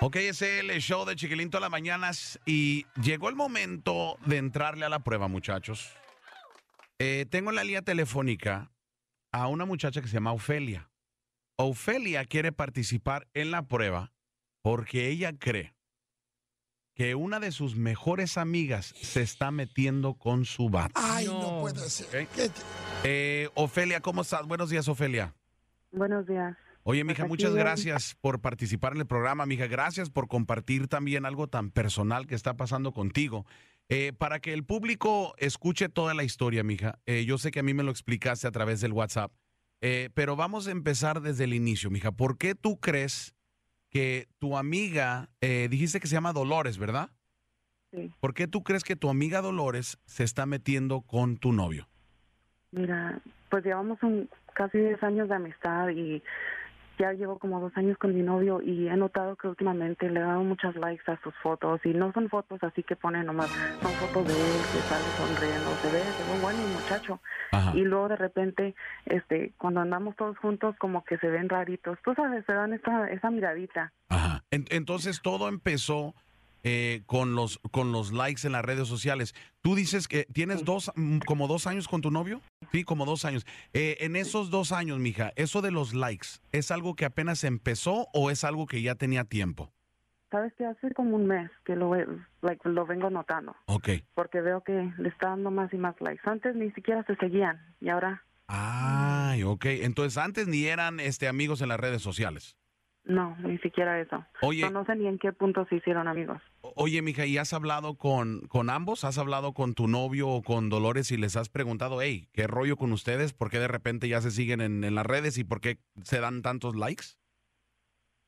Ok, ese es el show de Chiquilín todas las mañanas y llegó el momento de entrarle a la prueba, muchachos. Eh, tengo en la línea telefónica a una muchacha que se llama Ofelia. Ofelia quiere participar en la prueba porque ella cree que una de sus mejores amigas se está metiendo con su vato. Ay, no, No. puede ser. Ok. ¿Qué- Eh, Ofelia, ¿cómo estás? Buenos días, Ofelia. Buenos días. Oye, mija, muchas gracias por participar en el programa, mija. Gracias por compartir también algo tan personal que está pasando contigo. Eh, para que el público escuche toda la historia, mija. eh, yo sé que a mí me lo explicaste a través del WhatsApp, eh, pero vamos a empezar desde el inicio, mija. ¿Por qué tú crees que tu amiga, eh, dijiste que se llama Dolores, ¿verdad? Sí. ¿Por qué tú crees que tu amiga Dolores se está metiendo con tu novio? Mira, pues llevamos un, casi 10 años de amistad y ya llevo como dos años con mi novio y he notado que últimamente le he dado muchas likes a sus fotos y no son fotos así que pone nomás, son fotos de él que sale sonriendo, se ve, se ve bueno el muchacho. Ajá. Y luego de repente, este, cuando andamos todos juntos como que se ven raritos, tú sabes, se dan esa, esa miradita. Ajá. En- entonces todo empezó eh, con los con los likes en las redes sociales. Tú dices que tienes dos mm, como dos años con tu novio. Sí, como dos años. Eh, en esos dos años, mija, eso de los likes es algo que apenas empezó o es algo que ya tenía tiempo. Sabes que hace como un mes que lo, like, lo vengo notando. Ok. porque veo que le está dando más y más likes. Antes ni siquiera se seguían y ahora Ay, ok. Entonces antes ni eran este amigos en las redes sociales. No, ni siquiera eso. Oye, No, no sé ni en qué punto se hicieron amigos. oye, mija, ¿y has hablado con, con ambos? ¿Has hablado con tu novio o con Dolores y les has preguntado, hey, ¿qué rollo con ustedes? ¿Por qué de repente ya se siguen en, en las redes y por qué se dan tantos likes?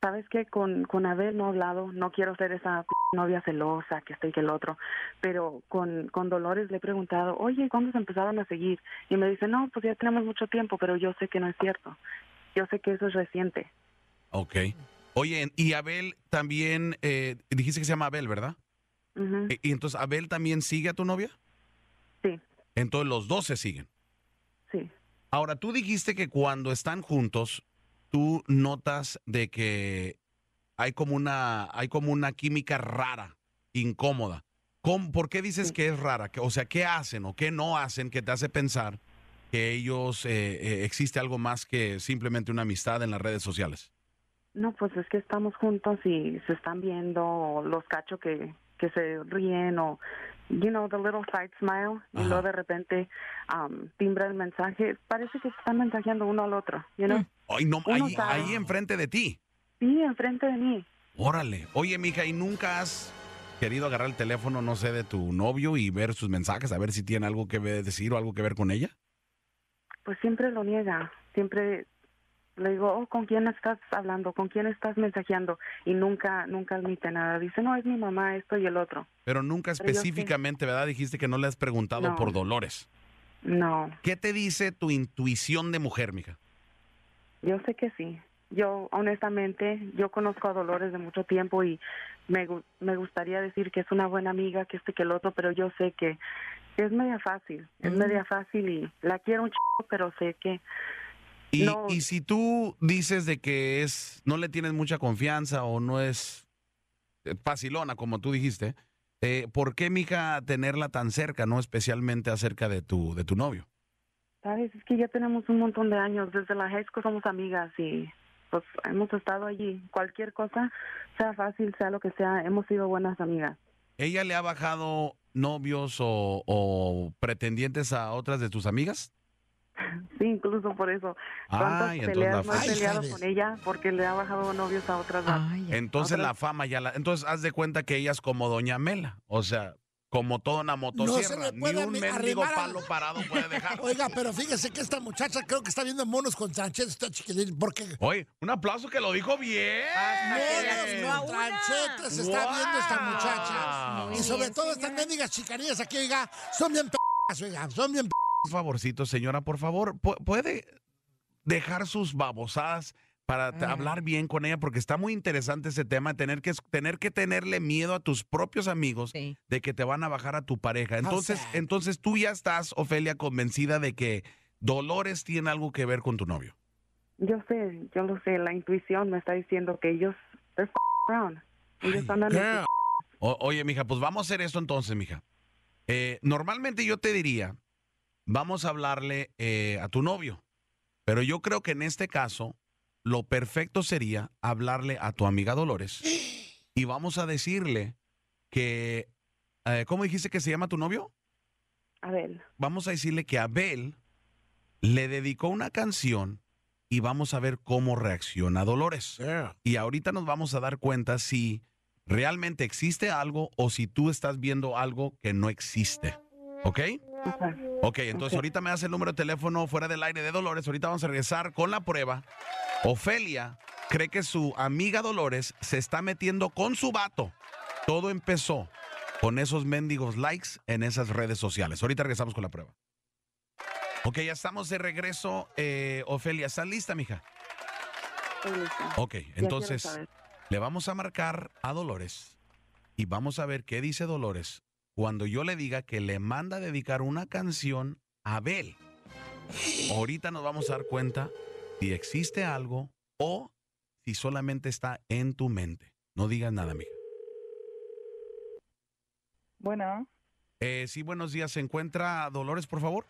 Sabes que con, con Abel no he hablado, no quiero ser esa p- novia celosa que este y que el otro, pero con, con Dolores le he preguntado, oye, ¿cuándo se empezaron a seguir? Y me dice, no, pues ya tenemos mucho tiempo, pero yo sé que no es cierto. Yo sé que eso es reciente. Ok. Oye, y Abel también, eh, dijiste que se llama Abel, ¿verdad? E- Y entonces, ¿Abel también sigue a tu novia? Sí, Entonces los dos se siguen. sí. Ahora, tú dijiste que cuando están juntos, tú notas de que hay como una, hay como una química rara, incómoda. ¿Cómo- ¿Por qué dices Sí. que es rara? O sea, ¿qué hacen o qué no hacen que te hace pensar que ellos eh, eh, existe algo más que simplemente una amistad en las redes sociales? No, pues es que estamos juntos y se están viendo, o los cacho que, que se ríen, o, you know, the little side smile, y luego de repente um, timbra el mensaje. Parece que se están mensajeando uno al otro, you know? Ay, no, ahí, ahí enfrente de ti. Sí, enfrente de mí. Órale. Oye, mija, ¿y nunca has querido agarrar el teléfono, no sé, de tu novio y ver sus mensajes, a ver si tiene algo que decir o algo que ver con ella? Pues siempre lo niega, siempre le digo, oh, ¿con quién estás hablando? ¿Con quién estás mensajeando? Y nunca, nunca admite nada. Dice, no, es mi mamá, esto y el otro. Pero nunca Pero específicamente, ¿verdad? Dijiste que no le has preguntado No. por Dolores. No, ¿Qué te dice tu intuición de mujer, mija? Yo sé que sí. Yo, honestamente, yo conozco a Dolores de mucho tiempo y me, me gustaría decir que es una buena amiga, que este que el otro, pero yo sé que es media fácil, es Mm. media fácil y la quiero un chico, pero sé que Y, No. y si tú dices de que es, no le tienes mucha confianza o no es eh, facilona, como tú dijiste, eh, ¿por qué, mija, tenerla tan cerca, no especialmente acerca de tu, de tu novio? Sabes, es que ya tenemos un montón de años, desde la high school somos amigas y pues hemos estado allí. Cualquier cosa, sea fácil, sea lo que sea, hemos sido buenas amigas. ¿Ella le ha bajado novios o, o pretendientes a otras de tus amigas? Sí, incluso por eso. ¿Cuántas Ay, entonces peleas la no he Ay, peleado Javes. con ella porque le ha bajado novios a otras? Ay, Entonces Otra- la fama ya la... Entonces haz de cuenta que ella es como Doña Mela. O sea, como toda una motosierra. le Ni puede un mendigo arrimar a- palo parado puede dejar. Oiga, pero fíjese que esta muchacha creo que está viendo monos con Sánchez, está chiquilín, porque Oye, un aplauso que lo dijo bien. monos no a con una. tranchetes está viendo esta muchacha. Muy Y sobre bien, todo estas señora. mendigas chicanías aquí, oiga, son bien p***, oiga, son bien p***. Un favorcito, señora, por favor, pu- ¿puede dejar sus babosadas para hablar bien con ella? Porque está muy interesante ese tema, tener que, tener que tenerle miedo a tus propios amigos Sí. de que te van a bajar a tu pareja. Entonces, entonces tú ya estás, Ofelia, convencida de que Dolores tiene algo que ver con tu novio. Yo sé, yo lo sé, la intuición me está diciendo que ellos they're f- around. Ellos andan Yeah. Oye, mija, pues vamos a hacer esto entonces, mija. Eh, normalmente yo te diría, vamos a hablarle eh, a tu novio, pero yo creo que en este caso lo perfecto sería hablarle a tu amiga Dolores y vamos a decirle que, eh, ¿cómo dijiste que se llama tu novio? Abel. Vamos a decirle que Abel le dedicó una canción y vamos a ver cómo reacciona Dolores. Yeah. Y ahorita nos vamos a dar cuenta si realmente existe algo o si tú estás viendo algo que no existe. ¿Ok? Ajá. Ok, entonces ahorita me das el número de teléfono fuera del aire de Dolores. Ahorita vamos a regresar con la prueba. Ofelia cree que su amiga Dolores se está metiendo con su vato. Todo empezó con esos mendigos likes en esas redes sociales. Ahorita regresamos con la prueba. Ok, ya estamos de regreso. Eh, Ofelia, ¿estás lista, mija? Estoy lista. Ok, entonces le vamos a marcar a Dolores y vamos a ver qué dice Dolores cuando yo le diga que le manda a dedicar una canción a Abel. Ahorita nos vamos a dar cuenta si existe algo o si solamente está en tu mente. No digas nada, mija. Bueno, Eh, sí, buenos días. ¿Se encuentra Dolores, por favor?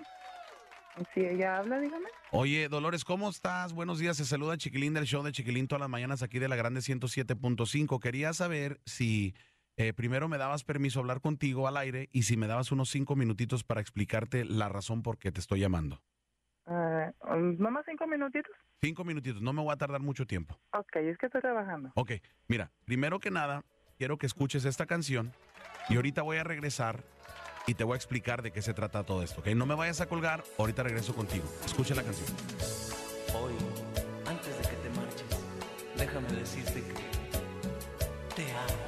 si ella habla, dígame. Oye, Dolores, ¿cómo estás? Buenos días. Se saluda Chiquilín del show de Chiquilín todas las mañanas aquí de la Grande 107.5. Quería saber si eh, primero me dabas permiso a hablar contigo al aire y si me dabas unos cinco minutitos para explicarte la razón por qué te estoy llamando. Um, ¿Nomás cinco minutitos? Cinco minutitos, no me voy a tardar mucho tiempo. Ok, es que estoy trabajando. Ok, mira, primero que nada, quiero que escuches esta canción y ahorita voy a regresar y te voy a explicar de qué se trata todo esto, ¿ok? No me vayas a colgar, ahorita regreso contigo. Escucha la canción. Hoy, antes de que te marches, déjame decirte que te amo.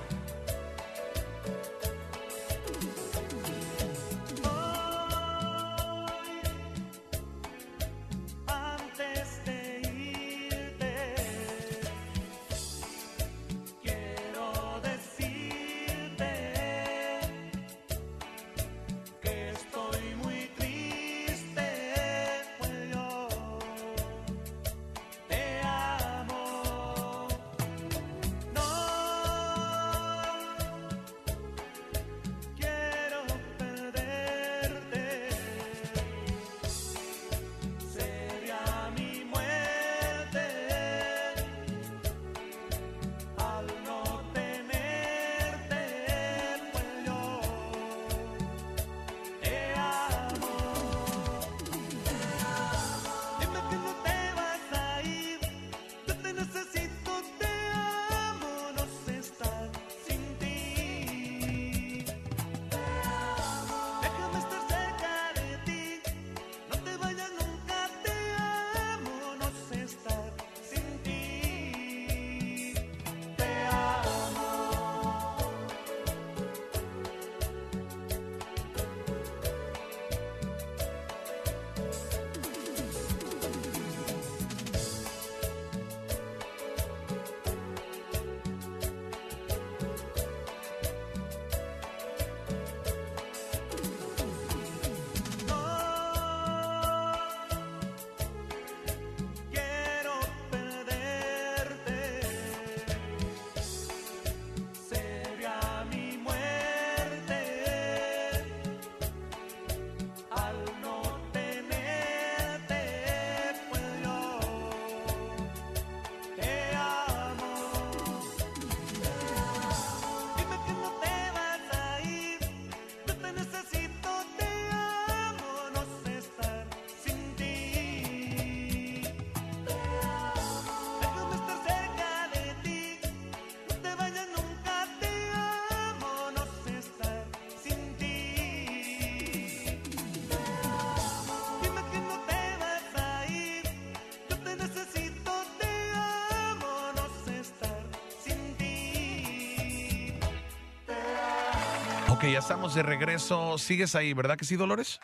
Ok, ya estamos de regreso. ¿Sigues ahí, verdad que sí, Dolores?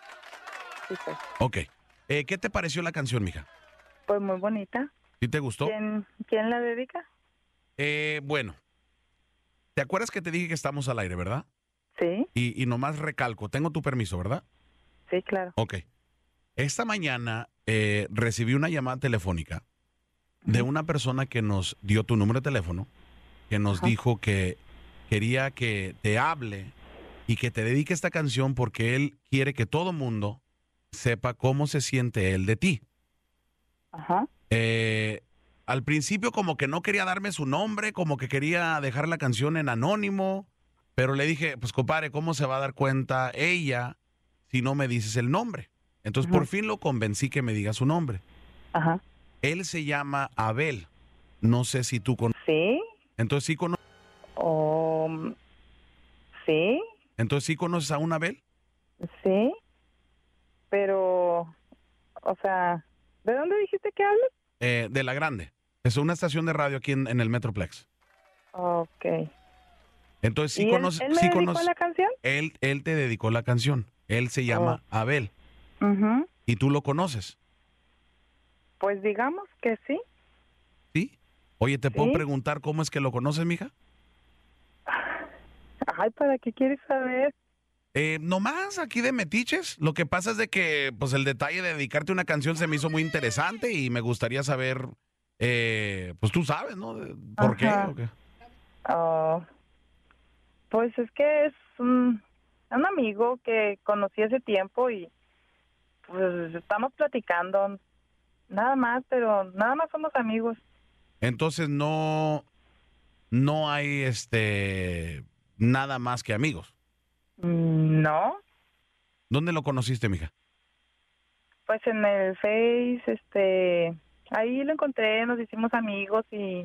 Sí, pues. Ok. Eh, ¿Qué te pareció la canción, mija? Pues muy bonita. ¿Sí te gustó? ¿Quién, ¿Quién la dedica? Eh, bueno, ¿te acuerdas que te dije que estamos al aire, verdad? Sí, Y, y nomás recalco, tengo tu permiso, ¿verdad? sí, claro. Ok. Esta mañana eh, recibí una llamada telefónica de una persona que nos dio tu número de teléfono, que nos Ajá. dijo que quería que te hable y que te dedique esta canción porque él quiere que todo mundo sepa cómo se siente él de ti. Ajá. Eh, al principio como que no quería darme su nombre, como que quería dejar la canción en anónimo, pero le dije, pues compadre, ¿cómo se va a dar cuenta ella si no me dices el nombre? Entonces por fin lo convencí que me diga su nombre. Ajá. Él se llama Abel. No sé si tú conoces. ¿Sí? Entonces sí, cono- O... ¿Sí? Entonces sí conoces a un Abel. Sí. Pero... O sea... ¿De dónde dijiste que hablas? Eh, de la Grande. Es una estación de radio aquí en, en el Metroplex. Ok. Entonces sí ¿Y él- conoces. él, me sí dedicó conoces- la canción? él, él te dedicó la canción. Él se llama Abel. Y tú lo conoces. Pues digamos que sí. ¿Sí? Oye, ¿te puedo preguntar cómo es que lo conoces, mija? Ay, ¿para qué quieres saber? Eh, nomás aquí de metiches. Lo que pasa es de que, pues, el detalle de dedicarte una canción se me hizo muy interesante y me gustaría saber, eh, pues, tú sabes, ¿no? ¿Por? Ajá. qué? Oh, pues es que es un, un amigo que conocí hace tiempo y pues estamos platicando nada más, pero nada más somos amigos. Entonces no, no hay, este, nada más que amigos. Mm, No, ¿Dónde lo conociste, mija? pues en el Face, este, ahí lo encontré, nos hicimos amigos y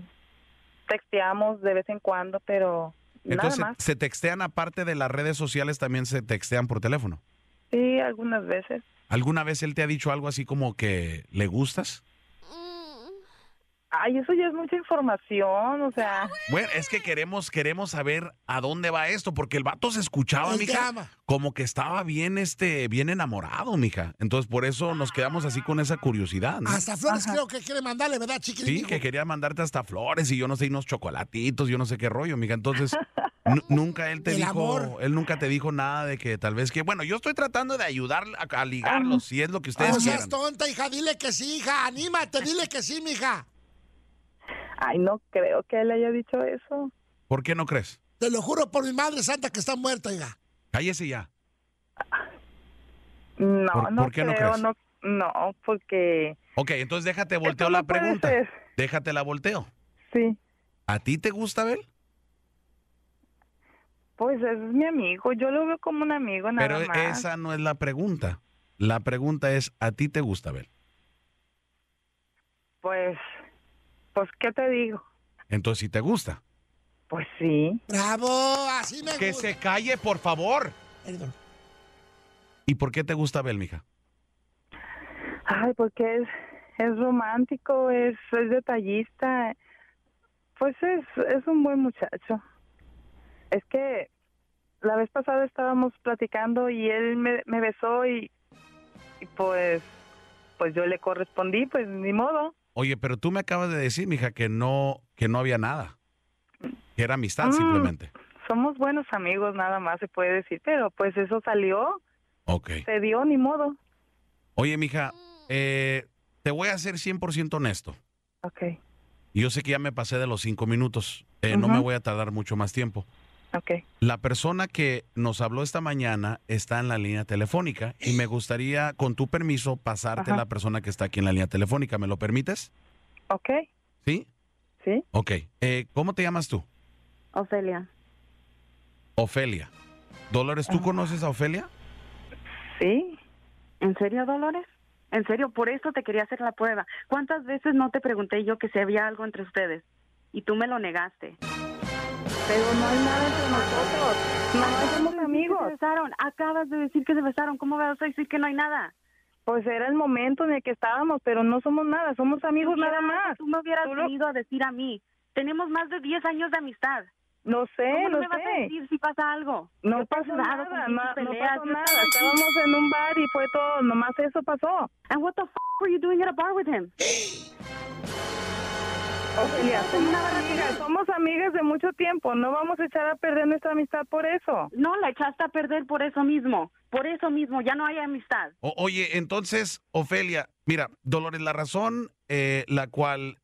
texteamos de vez en cuando, pero Entonces, nada más. ¿se textean aparte de las redes sociales, también se textean por teléfono? Sí, algunas veces. ¿Alguna vez él te ha dicho algo así como que le gustas? Ay, eso ya es mucha información, o sea, Bueno, es que queremos, queremos saber a dónde va esto, porque el vato se escuchaba, mija, como que estaba bien, este, bien enamorado, mija. Entonces, por eso nos quedamos así con esa curiosidad, ¿no? Hasta flores Ajá. creo que quiere mandarle, ¿verdad, chiquilín? Sí, que quería mandarte hasta flores y yo no sé, y unos chocolatitos, yo no sé qué rollo, mija. Entonces, nu- nunca él te El dijo, amor. él nunca te dijo nada de que tal vez que, bueno, yo estoy tratando de ayudar a, a ligarlos, si es lo que ustedes No quieran. seas tonta, hija, dile que sí, hija, anímate, dile que sí, mija. Ay, no creo que él haya dicho eso. ¿Por qué no crees? Te lo juro por mi madre santa que está muerta, hija. Cállese ya. No, ¿Por- no por qué no crees? no, no, porque Ok, entonces déjate volteo la pregunta. ser. Déjate la volteo. sí, ¿A ti te gusta Abel? pues es mi amigo, yo lo veo como un amigo nada Pero más. esa no es la pregunta. La pregunta es, ¿a ti te gusta Abel? Pues, pues, ¿qué te digo? Entonces, si te gusta. Pues sí. Bravo, así me Que gusta. se calle, por favor. Perdón. ¿Y por qué te gusta Abel, mija? Ay, porque es, es romántico, es, es detallista. Pues es, es un buen muchacho. Es que la vez pasada estábamos platicando y él me, me besó y, y pues, pues yo le correspondí, pues ni modo. Oye, pero tú me acabas de decir, mija, que no, que no había nada. Que era amistad Mm. simplemente. Somos buenos amigos, nada más se puede decir, pero pues eso salió, Ok. se dio, ni modo. Oye, mija, eh, te voy a ser 100% honesto. Ok, Yo sé que ya me pasé de los cinco minutos. Eh, No me voy a tardar mucho más tiempo. Ok. La persona que nos habló esta mañana está en la línea telefónica y me gustaría, con tu permiso, pasarte Ajá. la persona que está aquí en la línea telefónica. ¿Me lo permites? Ok, ¿Sí? sí. Ok. Eh, ¿Cómo te llamas tú? Ofelia. Ofelia. Dolores, ¿tú conoces a Ofelia? Sí, ¿En serio, Dolores? En serio, por eso te quería hacer la prueba. ¿Cuántas veces no te pregunté yo que si había algo entre ustedes? Y tú me lo negaste. Pero no hay nada entre nosotros. No somos amigos. Se besaron. Acabas de decir que se besaron. ¿Cómo vas a decir que no hay nada? Pues era el momento en el que estábamos, pero no somos nada, somos amigos nada más. Tú me hubieras Tú lo- venido a decir a mí. Tenemos más de 10 años de amistad. No sé, ¿Cómo no no me vas a decir si pasa algo? No Yo pasó nada, con no, no pasó nada. Estábamos en un bar y fue todo, nomás eso pasó. And what the f were you doing at a bar with him? Ofelia, somos amigas, somos amigas de mucho tiempo, no vamos a echar a perder nuestra amistad por eso. No, la echaste a perder por eso mismo. Por eso mismo, ya no hay amistad. O- oye, entonces, Ofelia, mira, Dolores, la razón eh, la cual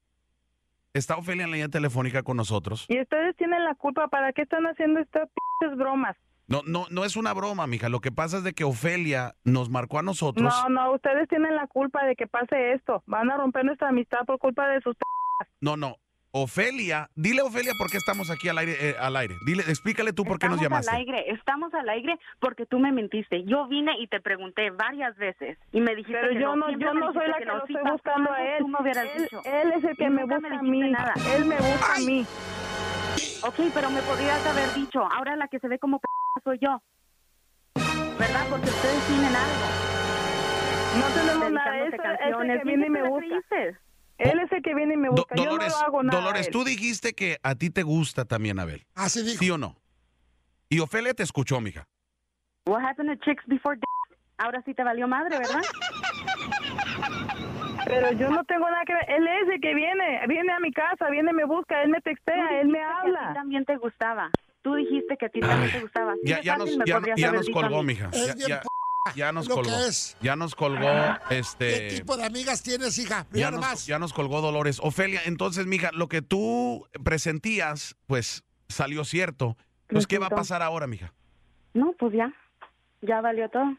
está Ofelia en la línea telefónica con nosotros. Y ustedes tienen la culpa. ¿Para qué están haciendo estas pinches bromas? No, no, no es una broma, mija. Lo que pasa es de que Ofelia nos marcó a nosotros. No, no, ustedes tienen la culpa de que pase esto. Van a romper nuestra amistad por culpa de sus... No, no. Ofelia, dile Ofelia por qué estamos aquí al aire, eh, al aire. Dile, explícale tú por qué nos Estamos llamaste. al aire, estamos al aire porque tú me mentiste. Yo vine y te pregunté varias veces y me dijiste Pero que yo no, yo no soy la que lo estoy buscando a él. Tú me hubieras él, dicho. él es el que Y me busca me a mí. nada. Él me busca a mí. Ok, pero me podrías haber dicho. Ahora la que se ve como p soy yo. ¿Verdad? Porque ustedes tienen algo. No tenemos nada. Dedicándote Ese es el canciones. que viene y me busca. Él es el que viene y me Do- busca. Dolores, yo no lo hago nada. Dolores, tú dijiste que a ti te gusta también Abel. Así dijo. ¿Sí o no? Y Ofelia te escuchó, mija. What happened to chicks before d- Ahora sí te valió madre, ¿verdad? Pero yo no tengo nada que ver. Él es el que viene. Viene a mi casa, viene y me busca. Él me textea, él me que A ti habla. también te gustaba. Tú dijiste que a ti también te gustaba. Ya, nos, ya, ya colgó, mija. Es Ya, nos lo colgó. que es. Ya nos colgó, ¿Qué este... tipo de amigas tienes, hija? Ya nos, ya nos colgó Dolores. Ofelia, entonces, mija, lo que tú presentías, pues salió cierto. Pues, ¿qué va a pasar ahora, mija? No, pues ya. Ya valió todo.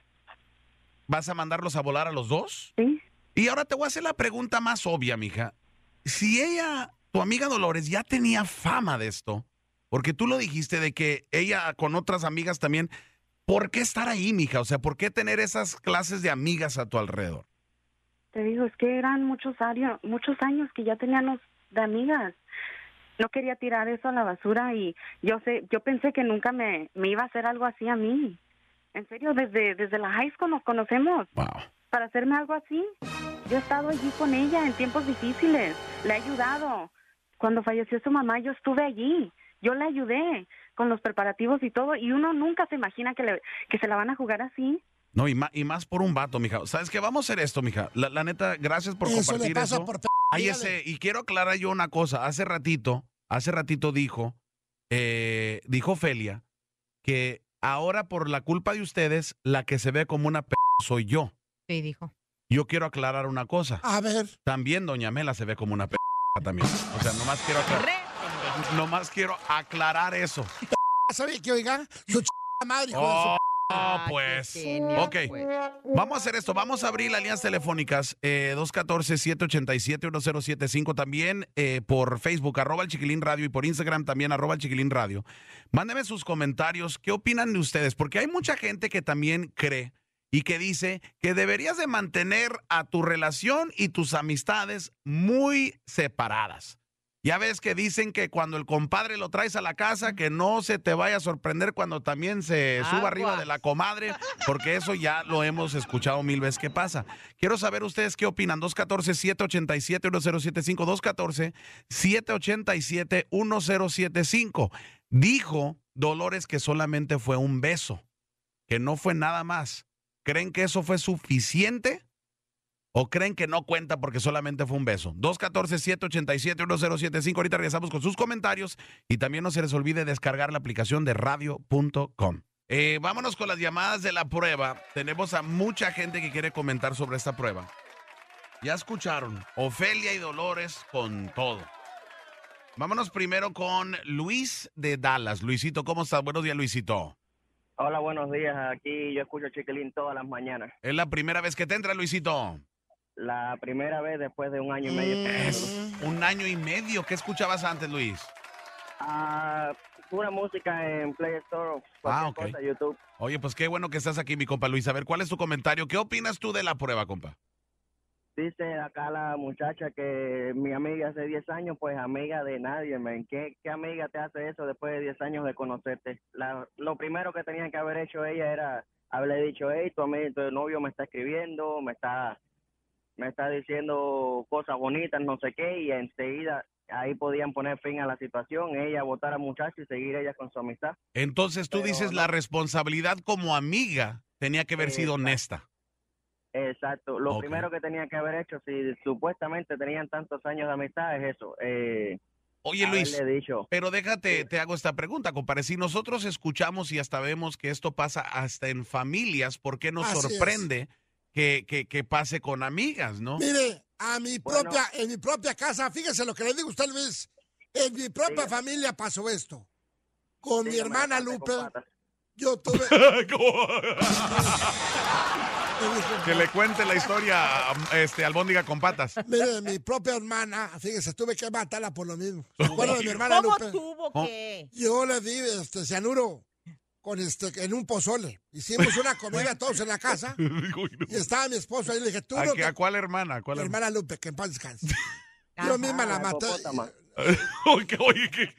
¿Vas a mandarlos a volar a los dos? Sí. Y ahora te voy a hacer la pregunta más obvia, mija. Si ella, tu amiga Dolores, ya tenía fama de esto, porque tú lo dijiste de que ella con otras amigas también, ¿por qué estar ahí, mija? O sea, ¿por qué tener esas clases de amigas a tu alrededor? Te digo, es que eran muchos años, muchos años que ya teníamos de amigas. No quería tirar eso a la basura y yo sé, yo pensé que nunca me, me iba a hacer algo así a mí. En serio, desde, desde la high school nos conocemos. Wow. Para hacerme algo así, yo he estado allí con ella en tiempos difíciles. Le he ayudado. Cuando falleció su mamá, yo estuve allí. Yo le ayudé con los preparativos y todo. Y uno nunca se imagina que, le, que se la van a jugar así. No, y más, y más por un vato, mija. ¿Sabes qué? Vamos a hacer esto, mija. La, la neta, gracias por Eso le compartir pasa eso. por dígale. ese, y quiero aclarar yo una cosa. Hace ratito, hace ratito dijo, eh, dijo Felia, que ahora por la culpa de ustedes, la que se ve como una p soy yo. Sí, dijo. Yo quiero aclarar una cosa. A ver, También Doña Mela se ve como una p también. O sea, nomás quiero aclarar, Re- nomás quiero aclarar eso. ¿sabe qué, oiga? Su ch... madre, hijo de su... Oh, Ah, pues. Ok. pues. Vamos a hacer esto. Vamos a abrir las líneas telefónicas eh, 214-787-1075 también eh, por Facebook, arroba el Chiquilín Radio y por Instagram también, arroba el Chiquilín Radio. Mándenme sus comentarios. ¿Qué opinan de ustedes? Porque hay mucha gente que también cree y que dice que deberías de mantener a tu relación y tus amistades muy separadas. Ya ves que dicen que cuando el compadre lo traes a la casa, que no se te vaya a sorprender cuando también se suba arriba de la comadre, porque eso ya lo hemos escuchado mil veces que pasa. Quiero saber ustedes qué opinan. 214-787-1075. 214-787-1075. Dijo Dolores que solamente fue un beso, que no fue nada más. ¿Creen que eso fue suficiente? ¿O creen que no cuenta porque solamente fue un beso? 214-787-1075. Ahorita regresamos con sus comentarios y también no se les olvide descargar la aplicación de radio.com. Eh, vámonos con las llamadas de la prueba. Tenemos a mucha gente que quiere comentar sobre esta prueba. Ya escucharon, Ofelia y Dolores con todo. Vámonos primero con Luis de Dallas. Luisito, ¿cómo estás? Buenos días, Luisito. Hola, buenos días. Aquí yo escucho Chiquilín todas las mañanas. Es la primera vez que te entra, Luisito. La primera vez después de un año y medio. Es un año y medio. ¿Qué escuchabas antes, Luis? Ah, pura música en Play Store, Ah, cualquier ok. cosa, YouTube. Oye, pues qué bueno que estás aquí, mi compa Luis. A ver, ¿cuál es tu comentario? ¿Qué opinas tú de la prueba, compa? Dice acá la muchacha que mi amiga hace 10 años, pues amiga de nadie, men. ¿Qué, ¿Qué amiga te hace eso después de 10 años de conocerte? La, lo primero que tenía que haber hecho ella era haberle dicho, hey, tu, amigo, tu novio me está escribiendo, me está, me está diciendo cosas bonitas, no sé qué, y enseguida ahí podían poner fin a la situación, ella votar al muchacho y seguir ella con su amistad. Entonces tú Pero dices la responsabilidad como amiga tenía que haber sido honesta. Exacto. Lo primero que tenía que haber hecho, si supuestamente tenían tantos años de amistad, es eso. Eh, Oye, Luis, dicho. pero déjate, te hago esta pregunta, compadre. Si nosotros escuchamos y hasta vemos que esto pasa hasta en familias, ¿por qué nos Así es. sorprende que, que, que pase con amigas, no? Mire, a mi Bueno. propia, en mi propia casa, fíjese lo que le digo a usted, Luis. En mi propia familia pasó esto. Con mi hermana Lupe, yo tuve... que le cuente la historia este, albóndiga con patas. Mire, mi propia hermana, fíjese, tuve que matarla por lo mismo. ¿Se acuerda de mi hermana ¿Cómo Lupe? tuvo ¿Cómo? que? Yo le di este cianuro con este en un pozole. Hicimos una comida todos en la casa y estaba mi esposo ahí y le dije, tú ¿A, no qué- te... a cuál hermana? ¿A cuál Mi hermana? Lupe, que en paz descanse. Yo misma la maté. Oye, oye, ¿qué?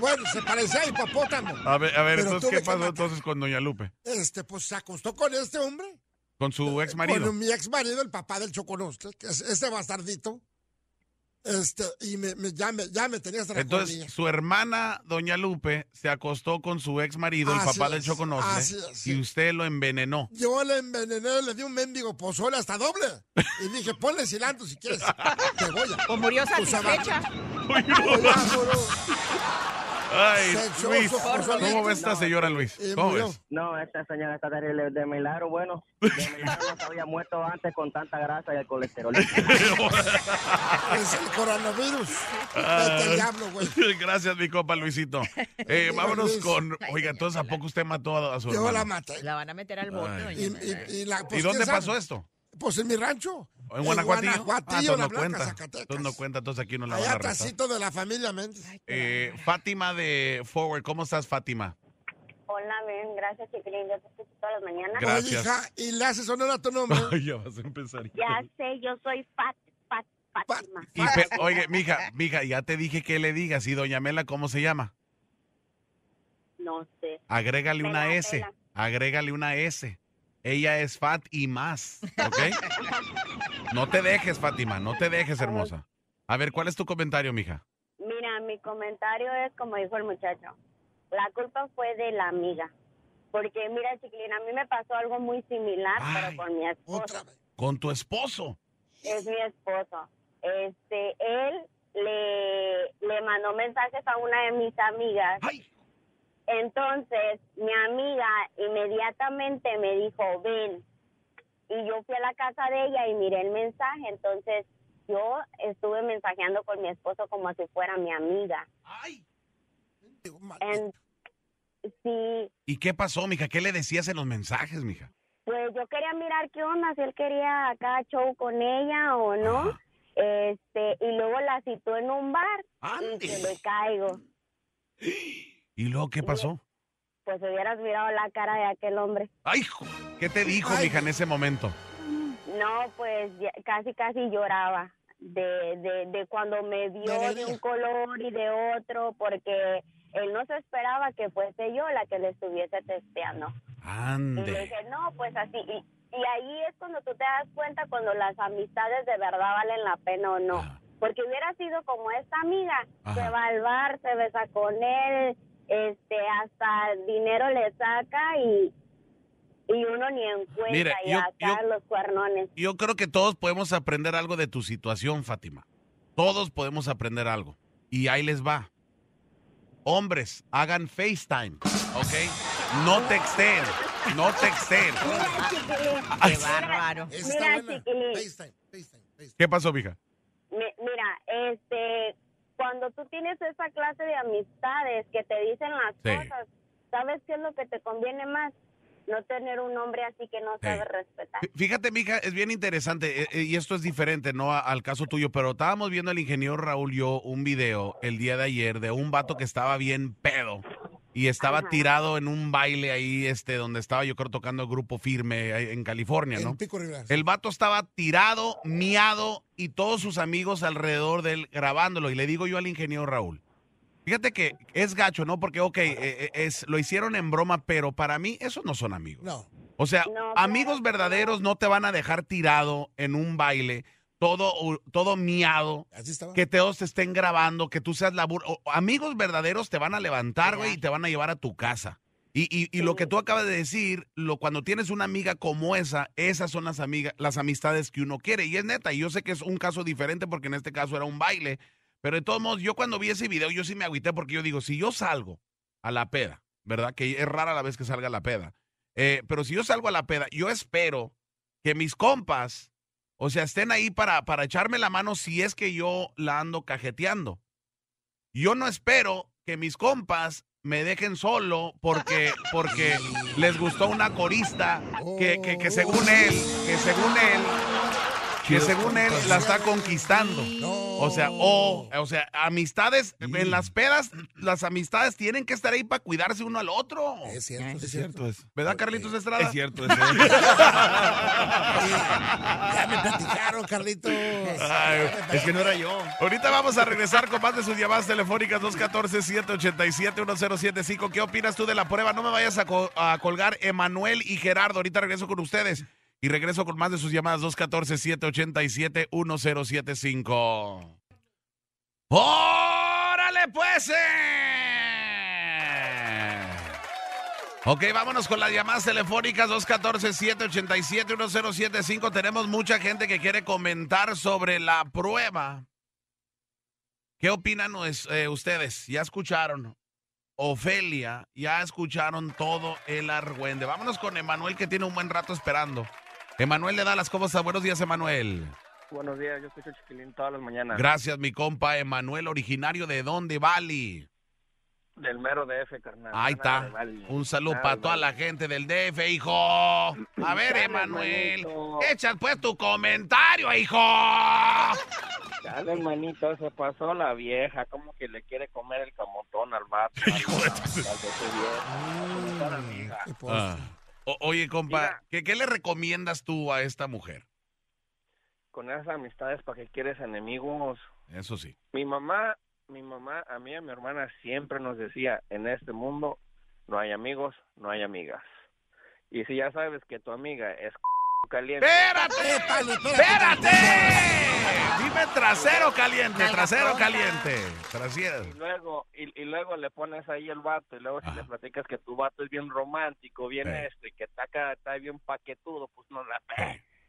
Bueno, se parecía a hipopótamo. A ver, a ver entonces, ¿qué pasó entonces con Doña Lupe? Este, pues se acostó con este hombre. Con su ex marido. Con mi ex marido, el papá del choconostre, que es este bastardito. Este, y me, me- ya, me, ya me tenía hasta Entonces, su hermana, Doña Lupe, se acostó con su ex marido, el papá del Choconostle, así es, sí. y usted lo envenenó. Yo le envenené, le di un mendigo pozole hasta doble. Y dije, ponle cilantro si quieres. Cebolla. O murió Tú sabes. satisfecha. Ay, Luis. ¿cómo ves esta señora, Luis? Y ¿Cómo ves? No, esta señora está terrible. De milagro, bueno, de milagro no se había muerto antes con tanta grasa y el colesterol. Es el coronavirus. Vete al diablo, güey. Gracias, mi compa Luisito. Eh, vámonos con. Oiga, entonces, ¿a poco usted mató a, su Yo la hermano? maté. La van a meter al bote, Y, y- y la- pues, ¿Y dónde pasó esto? Pues en mi rancho. ¿En Guanajuatillo? Ah, Guanajuatillo, entonces La no Blanca, cuenta. Zacatecas. Entonces no cuenta, entonces aquí no la van Allá a arrestar. atrásito de la familia Méndez. Eh, Fátima de Forward, ¿cómo estás, Fátima? Hola, bien, gracias, chiquilín. Yo te escucho todas las mañanas. Gracias. Oye, hija, y le haces honor a tu nombre. Ya vas a empezar. Ya sé, yo soy Fat, Fat, Fátima. Y pe- oye, mija, mija, ya te dije que le digas. ¿Y doña Mela cómo se llama? No sé. Agrégale una Mela, S. Mela. Agrégale una S. Ella es fat y más, ¿ok? No te dejes, Fátima, no te dejes, hermosa. A ver, ¿cuál es tu comentario, mija? Mira, mi comentario es como dijo el muchacho. La culpa fue de la amiga. Porque, mira, chiquilín, a mí me pasó algo muy similar, Ay, pero con mi esposo. Otra vez. Con tu esposo. Es mi esposo. Este, él le, le mandó mensajes a una de mis amigas. Ay. Entonces, mi amiga inmediatamente me dijo, ven. Y yo fui a la casa de ella y miré el mensaje. Entonces, yo estuve mensajeando con mi esposo como si fuera mi amiga. Ay. En, sí, ¿Y qué pasó, mija? ¿Qué le decías en los mensajes, mija? pues yo quería mirar qué onda, si él quería acá show con ella o no. Ajá. Este, y luego la citó en un bar y Ande. que le caigo. ¿Y luego qué pasó? Pues hubieras mirado la cara de aquel hombre. Ay, jo- ¿qué te dijo, Ay. mija, en ese momento? No, pues ya- casi, casi lloraba de, de, de cuando me vio de un color y de otro, porque él no se esperaba que fuese yo la que le estuviese testeando. Y le Ande. dije, no, pues así. Y, y ahí es cuando tú te das cuenta cuando las amistades de verdad valen la pena o no. Ajá. Porque hubiera sido como esta amiga, Ajá. se va al bar, se besa con él, este, hasta dinero le saca y, y uno ni en cuenta Mire, y yo- acá yo- los cuernones. Yo creo que todos podemos aprender algo de tu situación, Fátima. Todos podemos aprender algo. Y ahí les va. Hombres, hagan FaceTime, ¿ok? No texten, no. Mira, Ay, Qué bárbaro. Mira, chiquilín. FaceTime, FaceTime, FaceTime. ¿Qué pasó, mija? mi- mira, este, cuando tú tienes esa clase de amistades que te dicen las Sí. cosas, ¿sabes qué es lo que te conviene más? No tener un hombre así que no Sí. sabe respetar. Fí- Fíjate, mija, es bien interesante, eh, eh, y esto es diferente, no al caso tuyo, pero estábamos viendo el ingeniero Raúl yo un video el día de ayer de un vato que estaba bien pedo y estaba Ajá. tirado en un baile ahí, este, donde estaba yo creo tocando grupo firme ahí en California, ¿no? En Pico Rivera. El vato estaba tirado, miado y todos sus amigos alrededor de él grabándolo. Y le digo yo al ingeniero Raúl, fíjate que es gacho, ¿no? Porque, ok, eh, eh, es, lo hicieron en broma, pero para mí esos no son amigos. No. O sea, No, amigos verdaderos no te van a dejar tirado en un baile, todo, todo miado, Así que todos te estén grabando, que tú seas la burla. Amigos verdaderos te van a levantar, güey, y te van a llevar a tu casa. Y, y- y lo que tú acabas de decir, lo, cuando tienes una amiga como esa, esas son las amigas, las amistades que uno quiere. Y es neta, y yo sé que es un caso diferente porque en este caso era un baile. Pero de todos modos, yo cuando vi ese video, yo sí me agüité porque yo digo, si yo salgo a la peda, ¿verdad? Que es rara la vez que salga a la peda. Eh, pero si yo salgo a la peda, yo espero que mis compas, o sea, estén ahí para, para echarme la mano si es que yo la ando cajeteando. Yo no espero que mis compas me dejen solo porque, porque les gustó una corista que, que, que según él, que según él, que según él la está conquistando. O sea, o, o sea, amistades, en las pedas, las amistades tienen que estar ahí para cuidarse uno al otro. Es cierto, es, Es cierto. cierto eso. ¿Verdad, Carlitos Estrada? Es cierto eso. Ya me platicaron, Carlitos. Ay, es que no era yo. Ahorita vamos a regresar con más de sus llamadas telefónicas 214-787-1075. ¿Qué opinas tú de la prueba? No me vayas a, co- a colgar Emanuel y Gerardo. Ahorita regreso con ustedes. Y regreso con más de sus llamadas 214-787-1075. ¡Órale, pues! eh! Ok, vámonos con las llamadas telefónicas 214-787-1075. Tenemos mucha gente que quiere comentar sobre la prueba. ¿Qué opinan pues, eh, ustedes? ¿Ya escucharon? Ofelia, ya escucharon todo el argüende. Vámonos con Emanuel que tiene un buen rato esperando. Emanuel le da las cosas. Buenos días, Emanuel. Buenos días, yo escucho Chiquilín todas las mañanas. Gracias, mi compa Emanuel, originario de dónde, Bali. Del mero DF, carnal. Ahí está. de. Un saludo Nada para de toda la gente del DF, hijo. A ver, Dale, Emanuel, manito. echa pues tu comentario, hijo. Dale, hermanito, se pasó la vieja. Como que le quiere comer el camotón al vato. Hijo de. O- oye, compa, Mira. ¿qué, qué le recomiendas tú a esta mujer? Con esas amistades, ¿para qué quieres enemigos? Eso sí. Mi mamá, mi mamá, a mí y a mi hermana siempre nos decía, en este mundo no hay amigos, no hay amigas. Y si ya sabes que tu amiga es caliente, ¡Espérate! Espérate. Dime trasero caliente, trasero caliente. Trasero. y luego y, y luego le pones ahí el vato y luego si le platicas que tu vato es bien romántico, bien Eh. este, que está está bien paquetudo, pues no la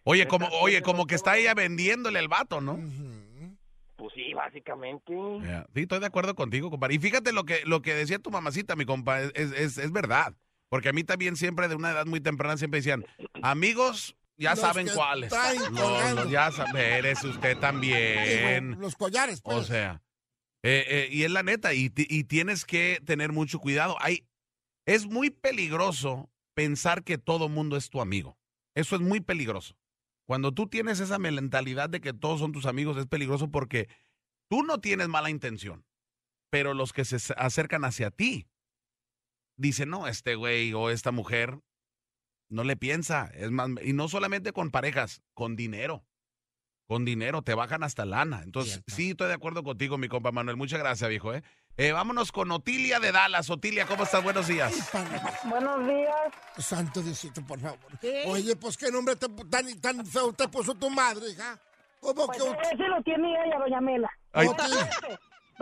Oye, como, oye, como que está ella vendiéndole el vato, ¿no? Pues sí, básicamente. Sí, estoy de acuerdo contigo, compadre. Y fíjate lo que, lo que decía tu mamacita, mi compa, es, es, es verdad. Porque a mí también siempre, de una edad muy temprana, siempre decían, amigos, ya saben cuáles. Los- los ya saben, eres usted también. Digo, Los collares, pues. O sea, eh, eh, y es la neta, y, y tienes que tener mucho cuidado. Hay, es muy peligroso pensar que todo mundo es tu amigo. Eso es muy peligroso. Cuando tú tienes esa mentalidad de que todos son tus amigos, es peligroso porque tú no tienes mala intención, pero los que se acercan hacia ti dicen, no, este güey o esta mujer no le piensa. Es más, y no solamente con parejas, con dinero. Con dinero, te bajan hasta lana. Entonces, Cierto. sí, estoy de acuerdo contigo, mi compa Manuel. Muchas gracias, viejo. ¿eh? Eh, vámonos con Otilia de Dallas. Otilia, ¿cómo estás? Buenos días. Buenos días. Santo Diosito, por favor. ¿Qué? Oye, pues qué nombre te- tan, tan feo te puso tu madre, hija. ¿Cómo Pues que ese lo tiene ella, doña Mela. Ay.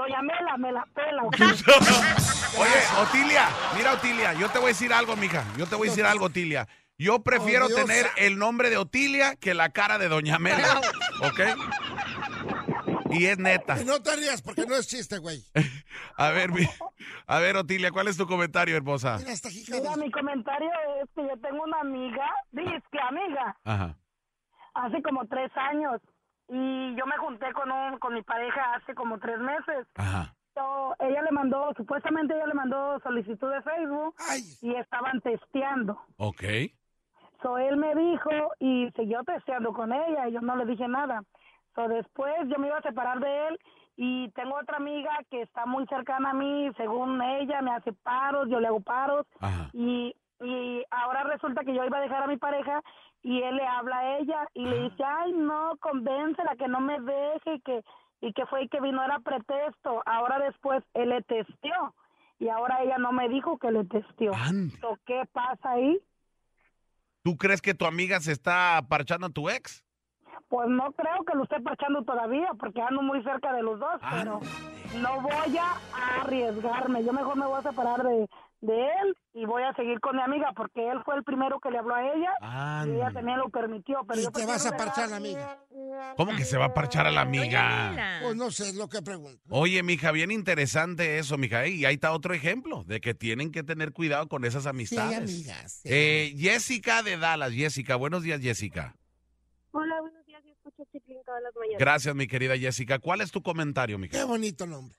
Doña Mela, me la pela. Oye, Otilia, mira, Otilia, yo te voy a decir algo, mija. Yo te voy a decir algo, Otilia. Yo prefiero Oh, tener el nombre de Otilia que la cara de Doña Mela. ¿Ok? Y es neta. Y no te rías porque no es chiste, güey. A ver, mi- a ver, Otilia, ¿cuál es tu comentario, hermosa? Mira esta hija Mira, mi comentario es que yo tengo una amiga, dice que amiga, Ajá. hace como tres años. Y yo me junté con un, con mi pareja hace como tres meses. Ajá. So, ella le mandó, supuestamente ella le mandó solicitud de Facebook Ay, y estaban testeando. Ok. So, él me dijo y siguió testeando con ella y yo no le dije nada. So, después yo me iba a separar de él y tengo otra amiga que está muy cercana a mí, según ella, me hace paros, yo le hago paros Ajá. y, y ahora resulta que yo iba a dejar a mi pareja y él le habla a ella y le dice, ay, no, convéncela que no me deje y que, y que fue y que vino era pretexto. Ahora después él le testió y ahora ella no me dijo que le testió. Ande. So, ¿Qué pasa ahí? ¿Tú crees que tu amiga se está parchando a tu ex? Pues no creo que lo esté parchando todavía porque ando muy cerca de los dos, Ah. pero no voy a arriesgarme. Yo mejor me voy a separar de, de él y voy a seguir con mi amiga porque él fue el primero que le habló a ella y ella también lo permitió. Pero y yo te vas a parchar la dejar- amiga. ¿Cómo que se va a parchar a la amiga? Pues no sé, es lo que pregunto. Oye, mija, bien interesante eso, mija. Y ahí está otro ejemplo de que tienen que tener cuidado con esas Sí, amistades. amigas. sí. Eh, Jessica de Dallas. Jessica, buenos días, Jessica. Hola, buenos días. Yo escucho Chitlin todas las mañanas. Gracias, mi querida Jessica. ¿Cuál es tu comentario, Qué mija? bonito nombre.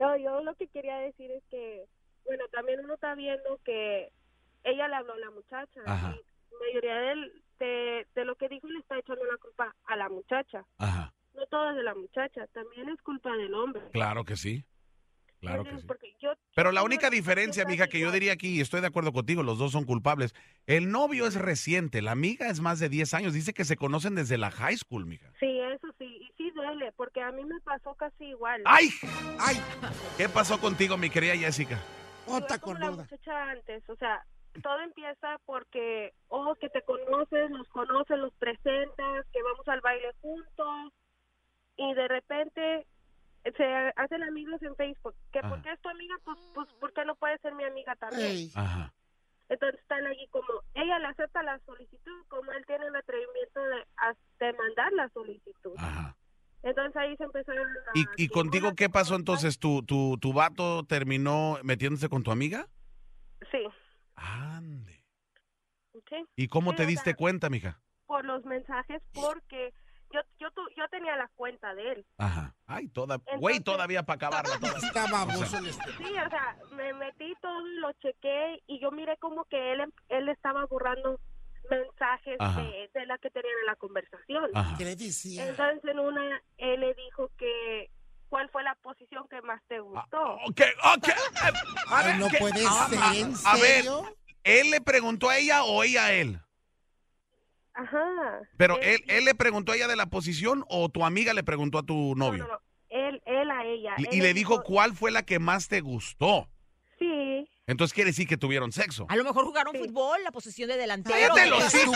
No, yo lo que quería decir es que, bueno, también uno está viendo que ella le habló a la muchacha. Ajá. Y la mayoría del- de, de lo que dijo le está echando la culpa a la muchacha. Ajá. No todo es de la muchacha, también es culpa del hombre. Claro que sí. Claro que sí. Yo, Pero la única diferencia, mija, que yo diría aquí, y estoy de acuerdo contigo, los dos son culpables. El novio es reciente, la amiga es más de 10 años. Dice que se conocen desde la high school, mija. sí, eso sí duele, porque a mí me pasó casi igual. ¡Ay! ¡Ay! ¿Qué pasó contigo, mi querida Jessica? Otra como la muchacha antes, o sea, todo empieza porque, oh, que te conoces, los conoces, los presentas, que vamos al baile juntos, y de repente se hacen amigos en Facebook, que Ajá. porque es tu amiga, pues, pues, ¿por qué no puede ser mi amiga también? Ajá. Entonces están allí como, ella le acepta la solicitud, como él tiene el atrevimiento de, de mandar la solicitud. Ajá. Entonces ahí se empezaron a... ¿Y, y contigo qué pasó entonces? ¿Tu, tu, ¿Tu vato terminó metiéndose con tu amiga? Sí. Ande. Sí. ¿Y cómo Sí, te o diste sea, cuenta, mija? por los mensajes porque yo yo tu- yo tenía la cuenta de él. Ajá. Ay, toda, güey, todavía para acabarla. toda. Está baboso O sea, el este. Sí, o sea, me metí todo y lo chequé y yo miré como que él em- él estaba borrando mensajes de, de la que tenían en la conversación. Ajá. ¿Qué le decía? Entonces en una él le dijo que cuál fue la posición que más te gustó. Ok, ok. A Ay, ver, no ¿qué? puede A- ser, a- ¿en A ver, serio? ¿él le preguntó a ella o ella a él? Ajá. Pero él, él le preguntó a ella de la posición o tu amiga le preguntó a tu No, novio. no, no. Él él a ella. Y- Él Y le dijo cuál fue la que más te gustó. Entonces quiere decir que tuvieron sexo. A lo mejor jugaron fútbol, la posición de delantero. ¡Cállate el hocico!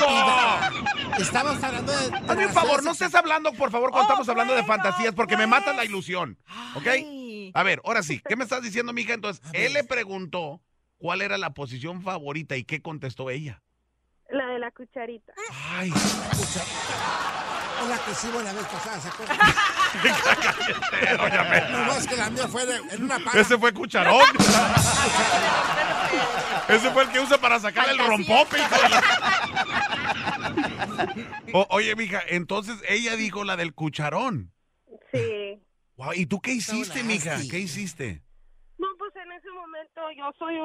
Estamos hablando de. de Hazme un favor, no estés hablando, por favor, cuando Oh, estamos hablando de fantasías, porque me mata pues. la ilusión. ¿Ok? Ay. A ver, ahora sí, ¿qué me estás diciendo, mija? Entonces, él le preguntó cuál era la posición favorita y qué contestó ella. La de la cucharita. Ay, Escucha. Hola, que sí, buena vez pasada, ¿se acuerdan? No, no, es que la mía fue de- en una paga. ese fue cucharón. ese fue el que usa para sacar el rompope. la- O- oye, mija, entonces ella dijo la del cucharón. Sí. Wow, ¿y tú qué hiciste, mija? ¿Qué hiciste? No, pues en ese momento yo soy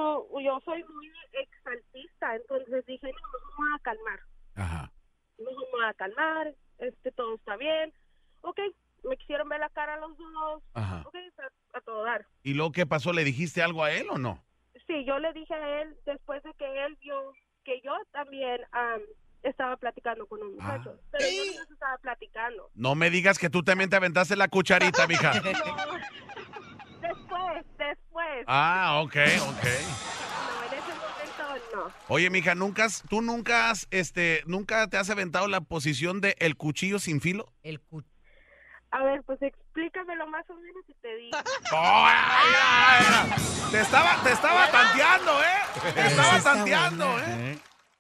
yo soy muy exaltista, entonces dije, no, nos vamos a calmar, Ajá. nos vamos a calmar, este todo está bien, ok, me quisieron ver la cara a los dos, Ajá. ok, a, a todo dar. ¿Y luego qué pasó? ¿Le dijiste algo a él o no? Sí, yo le dije a él después de que él vio que yo también am, estaba platicando con un muchacho, Ah. pero yo no estaba platicando. No me digas que tú también te aventaste la cucharita, mija. No, después, después, Ah, ok, ok. no, en ese momento no. Oye, mija, nunca has- tú nunca has, este, nunca te has aventado la posición de el cuchillo sin filo. El cu- A ver, pues explícamelo más o menos y te digo. ¡Oh, ay, ay, ay! Te estaba, te estaba tanteando, ¿eh? Te estaba tanteando. ¿eh?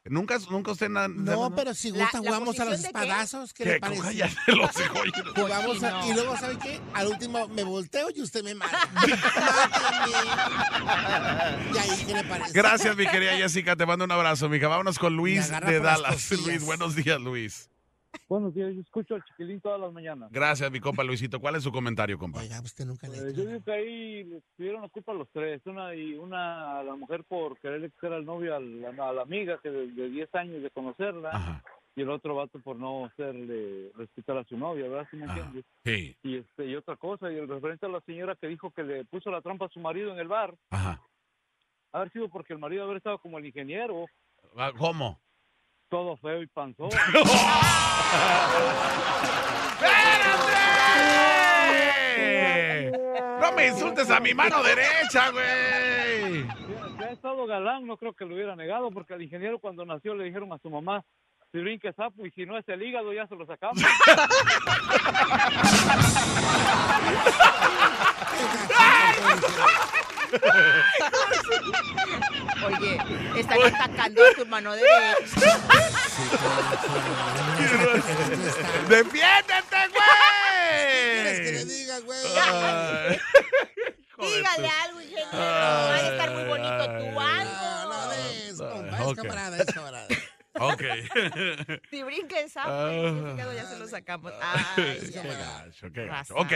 Nunca, nunca usted na- No, pero si gusta, la jugamos a los espadazos. ¿Qué, ¿Qué? le parece? Cállate los hijos. Jugamos a- no. y luego, ¿sabe qué? Al último me volteo y usted me mata. Y ahí, ¿qué le parece? Gracias, mi querida Jessica. Te mando un abrazo, mija. Vámonos con Luis de Dallas. Luis, buenos días, Luis. Buenos días, yo escucho al chiquilín todas las mañanas. Gracias, mi compa Luisito. ¿Cuál es su comentario, compa? Oiga, usted nunca le Eh, yo digo que ahí les tuvieron la culpa a los tres. Una y una a la mujer por quererle quitar al novio a la, a la amiga que de, de 10 años de conocerla. Ajá. Y el otro vato por no hacerle respetar a su novia, ¿verdad? ¿Sí me Ajá. entiendes? Sí. Y, este, y otra cosa, y el referente a la señora que dijo que le puso la trampa a su marido en el bar, Ajá. haber sido porque el marido haber estado como el ingeniero, Ah, ¿Cómo? Todo feo y panzón. ¡Espérate! No me insultes a mi mano derecha, güey. Si ha estado galán, no creo que lo hubiera negado, porque al ingeniero cuando nació le dijeron a su mamá, si brinca sapo y si no es el hígado ya se lo sacamos. Oye, están atacando a tu mano derecha. ¡Defiéndete, ¿Quieres que le güey! güey? Dígale algo, ingeniero. Va a estar muy bonito tu No, no de eso, compa, Ok. es camarada, es camarada. Ok. Si brinca el sapo, Ah. hígado ya se lo sacamos. Ay, Es Qué camarada. gacho, qué gacho. Raza. Ok.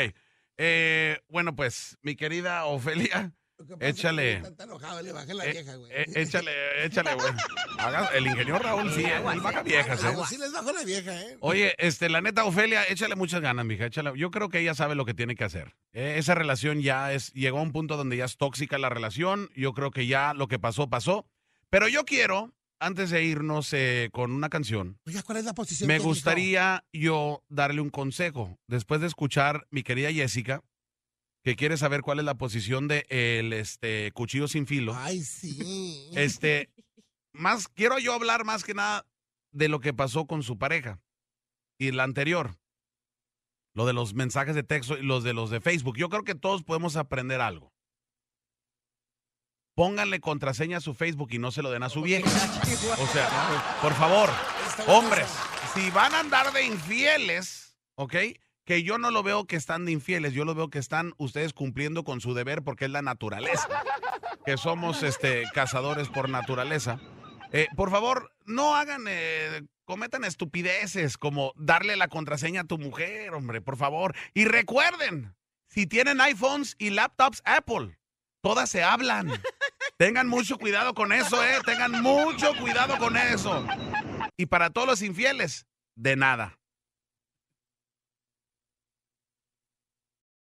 Eh, bueno, pues, mi querida Ofelia, échale. Está enojado, le bajé la eh, vieja, güey. eh, échale, échale, güey. Haga- el ingeniero Raúl sí, eh, él baja viejas, ¿eh? Sí les bajó la vieja, ¿eh? Oye, este, la neta, Ofelia, échale muchas ganas, mija. Échale. Yo creo que ella sabe lo que tiene que hacer. Eh, esa relación ya es, llegó a un punto donde ya es tóxica la relación. Yo creo que ya lo que pasó, pasó. Pero yo quiero, antes de irnos eh, con una canción, Oiga, ¿cuál es la posición? me gustaría yo darle un consejo. Después de escuchar mi querida Jessica, que quiere saber cuál es la posición de el este, cuchillo sin filo. Ay, sí. Este, más, quiero yo hablar más que nada de lo que pasó con su pareja y la anterior. Lo de los mensajes de texto y los de los de Facebook. Yo creo que todos podemos aprender algo. Pónganle contraseña a su Facebook y no se lo den a su vieja. O sea, por favor, hombres, si van a andar de infieles, ¿ok? Que yo no lo veo que están de infieles, yo lo veo que están ustedes cumpliendo con su deber porque es la naturaleza. Que somos este cazadores por naturaleza. Eh, por favor, no hagan, eh, cometan estupideces como darle la contraseña a tu mujer, hombre, por favor. Y recuerden, si tienen iPhones y laptops Apple, todas se hablan. Tengan mucho cuidado con eso, eh. Tengan mucho cuidado con eso. Y para todos los infieles, de nada.